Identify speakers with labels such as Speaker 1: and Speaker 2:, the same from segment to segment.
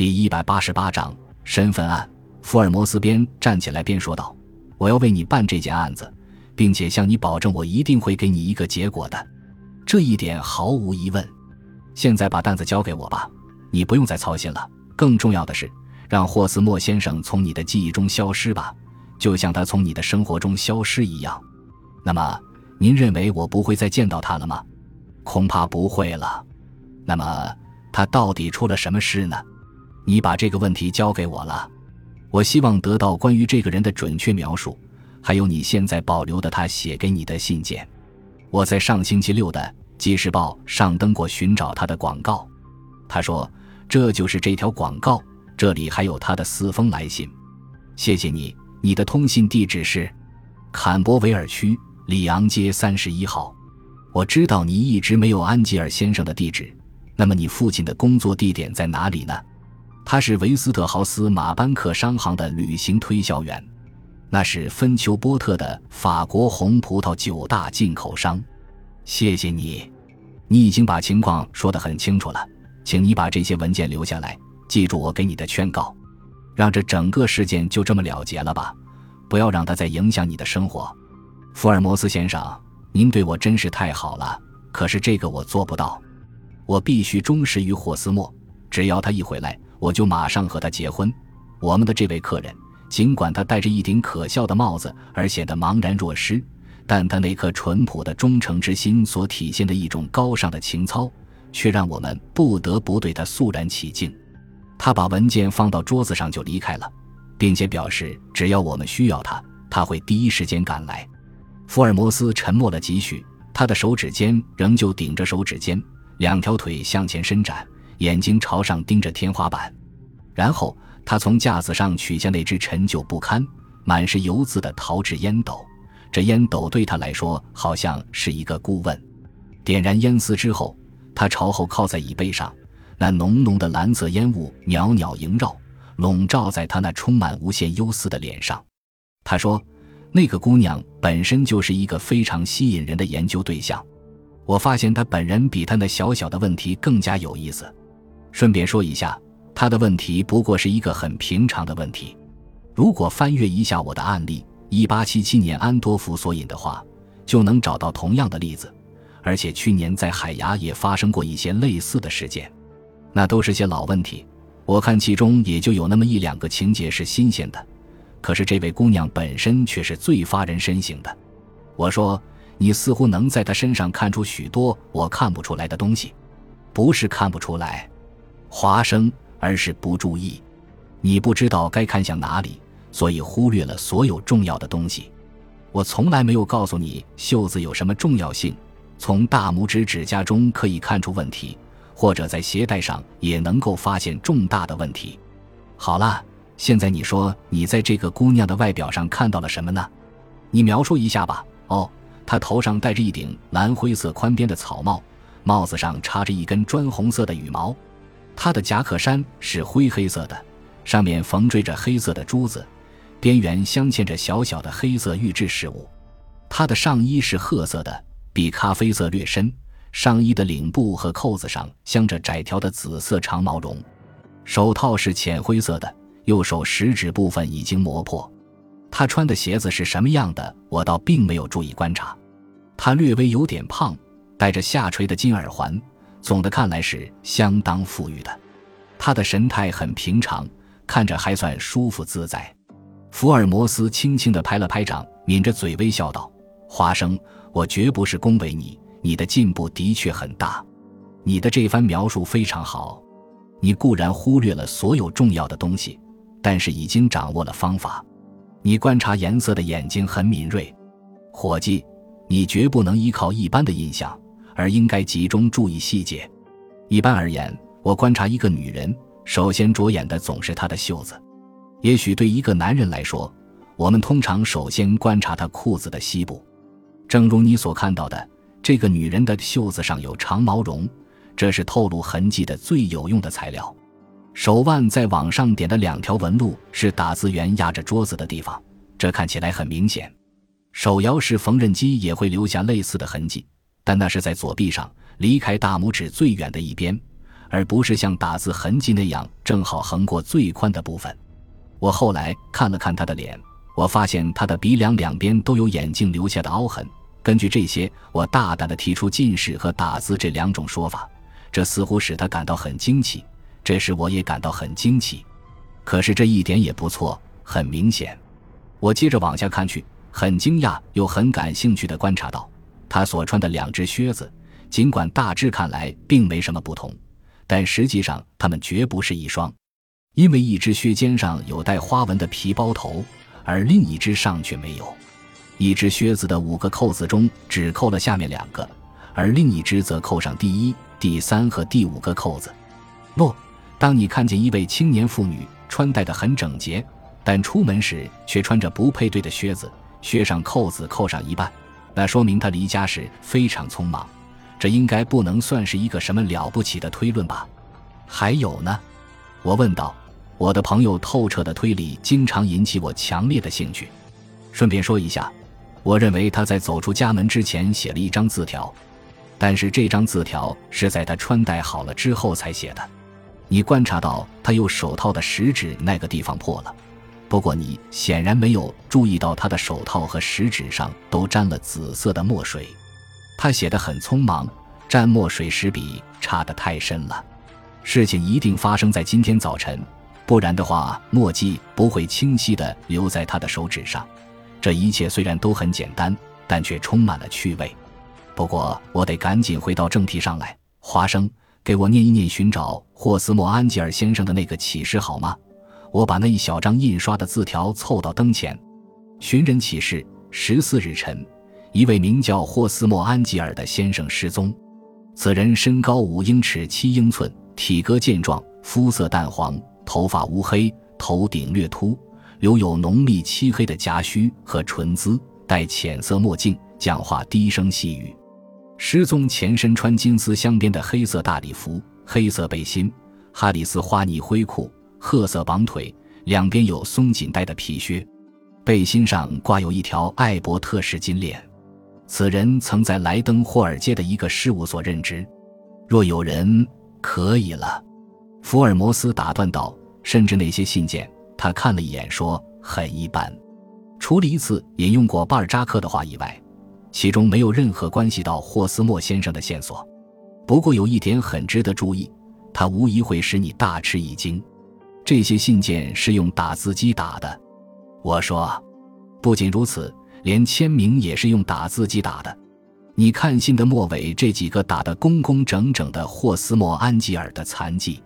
Speaker 1: 第一百八十八章身份案。福尔摩斯边站起来边说道：“我要为你办这件案子，并且向你保证，我一定会给你一个结果的。这一点毫无疑问。现在把担子交给我吧，你不用再操心了。更重要的是，让霍斯莫先生从你的记忆中消失吧，就像他从你的生活中消失一样。那么，您认为我不会再见到他了吗？恐怕不会了。那么，他到底出了什么事呢？”你把这个问题交给我了，我希望得到关于这个人的准确描述，还有你现在保留的他写给你的信件。我在上星期六的《纪事报》上登过寻找他的广告。他说：“这就是这条广告，这里还有他的四封来信。”谢谢你，你的通信地址是坎伯维尔区里昂街三十一号。我知道你一直没有安吉尔先生的地址，那么你父亲的工作地点在哪里呢？他是维斯特豪斯马班克商行的旅行推销员，那是芬丘波特的法国红葡萄九大进口商。谢谢你，你已经把情况说得很清楚了，请你把这些文件留下来，记住我给你的劝告，让这整个事件就这么了结了吧，不要让它再影响你的生活。福尔摩斯先生，您对我真是太好了，可是这个我做不到，我必须忠实于霍斯莫，只要他一回来。我就马上和他结婚。我们的这位客人，尽管他戴着一顶可笑的帽子而显得茫然若失，但他那颗淳朴的忠诚之心所体现的一种高尚的情操，却让我们不得不对他肃然起敬。他把文件放到桌子上就离开了，并且表示只要我们需要他，他会第一时间赶来。福尔摩斯沉默了几许，他的手指尖仍旧顶着手指尖，两条腿向前伸展。眼睛朝上盯着天花板，然后他从架子上取下那只陈旧不堪、满是油渍的陶制烟斗。这烟斗对他来说好像是一个顾问。点燃烟丝之后，他朝后靠在椅背上，那浓浓的蓝色烟雾袅袅萦绕，笼罩在他那充满无限忧思的脸上。他说：“那个姑娘本身就是一个非常吸引人的研究对象。我发现她本人比她那小小的问题更加有意思。”顺便说一下，他的问题不过是一个很平常的问题。如果翻阅一下我的案例，一八七七年安多夫索引的话，就能找到同样的例子。而且去年在海牙也发生过一些类似的事件，那都是些老问题。我看其中也就有那么一两个情节是新鲜的，可是这位姑娘本身却是最发人深省的。我说，你似乎能在她身上看出许多我看不出来的东西，不是看不出来。华生，而是不注意，你不知道该看向哪里，所以忽略了所有重要的东西。我从来没有告诉你袖子有什么重要性，从大拇指指甲中可以看出问题，或者在鞋带上也能够发现重大的问题。好了，现在你说你在这个姑娘的外表上看到了什么呢？你描述一下吧。哦，她头上戴着一顶蓝灰色宽边的草帽，帽子上插着一根砖红色的羽毛。他的夹克衫是灰黑色的，上面缝缀着黑色的珠子，边缘镶嵌着小小的黑色玉制饰物。他的上衣是褐色的，比咖啡色略深。上衣的领部和扣子上镶着窄条的紫色长毛绒。手套是浅灰色的，右手食指部分已经磨破。他穿的鞋子是什么样的？我倒并没有注意观察。他略微有点胖，戴着下垂的金耳环。总的看来是相当富裕的，他的神态很平常，看着还算舒服自在。福尔摩斯轻轻地拍了拍掌，抿着嘴微笑道：“华生，我绝不是恭维你，你的进步的确很大。你的这番描述非常好。你固然忽略了所有重要的东西，但是已经掌握了方法。你观察颜色的眼睛很敏锐，伙计，你绝不能依靠一般的印象。”而应该集中注意细节。一般而言，我观察一个女人，首先着眼的总是她的袖子。也许对一个男人来说，我们通常首先观察她裤子的西部。正如你所看到的，这个女人的袖子上有长毛绒，这是透露痕迹的最有用的材料。手腕在往上点的两条纹路是打字员压着桌子的地方，这看起来很明显。手摇式缝纫机也会留下类似的痕迹。但那是在左臂上，离开大拇指最远的一边，而不是像打字痕迹那样正好横过最宽的部分。我后来看了看他的脸，我发现他的鼻梁两边都有眼镜留下的凹痕。根据这些，我大胆地提出近视和打字这两种说法，这似乎使他感到很惊奇。这时我也感到很惊奇，可是这一点也不错，很明显。我接着往下看去，很惊讶又很感兴趣地观察到，他所穿的两只靴子，尽管大致看来并没什么不同，但实际上它们绝不是一双，因为一只靴尖上有带花纹的皮包头，而另一只上却没有。一只靴子的五个扣子中只扣了下面两个，而另一只则扣上第一、第三和第五个扣子。诺，当你看见一位青年妇女穿戴得很整洁，但出门时却穿着不配对的靴子，靴上扣子扣上一半，那说明他离家时非常匆忙。这应该不能算是一个什么了不起的推论吧？还有呢？我问道。我的朋友透彻的推理经常引起我强烈的兴趣。顺便说一下。我认为他在走出家门之前写了一张字条，但是这张字条是在他穿戴好了之后才写的。你观察到他用手套的食指那个地方破了，不过你显然没有注意到他的手套和食指上都沾了紫色的墨水。他写得很匆忙，沾墨水时笔插得太深了。事情一定发生在今天早晨，不然的话墨迹不会清晰地留在他的手指上。这一切虽然都很简单，但却充满了趣味。不过，我得赶紧回到正题上来。华生，给我念一念寻找霍斯莫·安吉尔先生的那个启示好吗？我把那一小张印刷的字条凑到灯前。寻人启事：十四日晨，一位名叫霍斯莫·安吉尔的先生失踪。此人身高五英尺七英寸，体格健壮，肤色淡黄，头发乌黑，头顶略秃。留有浓密漆黑的颊须和唇姿，戴浅色墨镜，讲话低声细语。失踪前身穿金丝镶边的黑色大礼服、黑色背心、哈里斯花呢灰裤、褐色绑腿，两边有松紧带的皮靴，背心上挂有一条艾伯特式金链。此人曾在莱登霍尔街的一个事务所任职。若有人可以了，福尔摩斯打断道：“甚至那些信件。”他看了一眼，说：“很一般，除了一次引用过巴尔扎克的话以外，其中没有任何关系到霍斯莫先生的线索。不过有一点很值得注意，他无疑会使你大吃一惊。这些信件是用打字机打的。”我说：“不仅如此，连签名也是用打字机打的。你看信的末尾这几个打得工工整整的霍斯莫·安吉尔的残迹，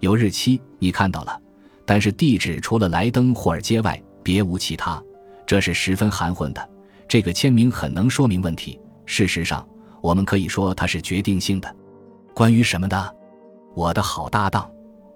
Speaker 1: 有日期，你看到了。”但是地址除了莱登霍尔街外，别无其他，这是十分含混的。这个签名很能说明问题。事实上，我们可以说它是决定性的。关于什么的？我的好搭档，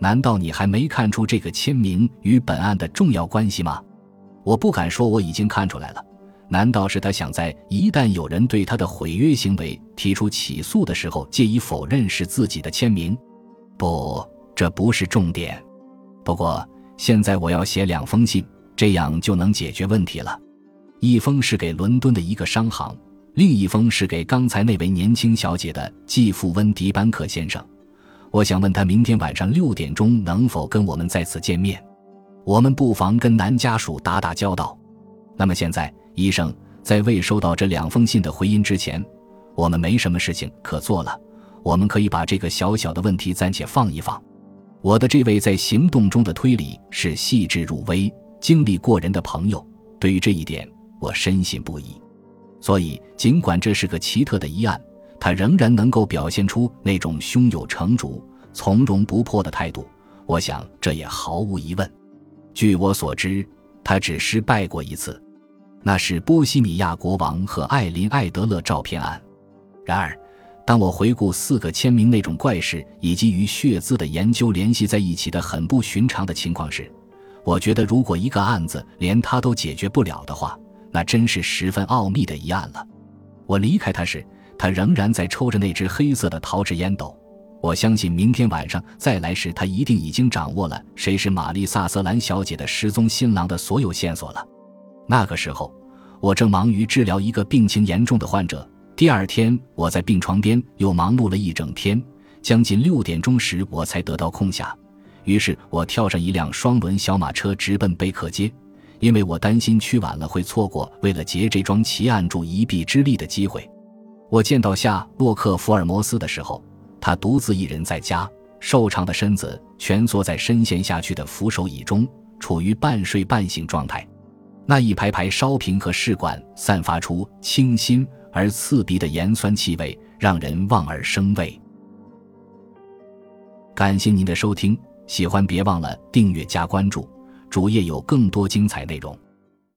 Speaker 1: 难道你还没看出这个签名与本案的重要关系吗？我不敢说我已经看出来了。难道是他想在一旦有人对他的毁约行为提出起诉的时候，借以否认是自己的签名？不，这不是重点。不过现在我要写两封信，这样就能解决问题了。一封是给伦敦的一个商行，另一封是给刚才那位年轻小姐的继父温迪班克先生。我想问他明天晚上六点钟能否跟我们再次见面。我们不妨跟男家属打打交道。那么现在，医生在未收到这两封信的回音之前，我们没什么事情可做了。我们可以把这个小小的问题暂且放一放。我的这位在行动中的推理是细致入微、经历过人的朋友，对于这一点我深信不疑。所以，尽管这是个奇特的疑案，他仍然能够表现出那种胸有成竹、从容不迫的态度。我想，这也毫无疑问。据我所知，他只失败过一次，那是波西米亚国王和艾琳·艾德勒照片案。然而。当我回顾四个签名那种怪事，以及与血字的研究联系在一起的很不寻常的情况时，我觉得如果一个案子连他都解决不了的话，那真是十分奥秘的一案了。我离开他时，他仍然在抽着那只黑色的陶制烟斗。我相信明天晚上再来时，他一定已经掌握了谁是玛丽萨瑟兰小姐的失踪新郎的所有线索了。那个时候，我正忙于治疗一个病情严重的患者。第二天，我在病床边又忙碌了一整天，将近六点钟时，我才得到空暇，于是我跳上一辆双轮小马车，直奔贝克街，因为我担心去晚了会错过为了结这桩奇案助一臂之力的机会。我见到夏洛克·福尔摩斯的时候，他独自一人在家，瘦长的身子蜷缩在深陷下去的扶手椅中，处于半睡半醒状态。那一排排烧瓶和试管散发出清新而刺鼻的盐酸气味，让人望而生畏。感谢您的收听，喜欢别忘了订阅加关注，主页有更多精彩内容。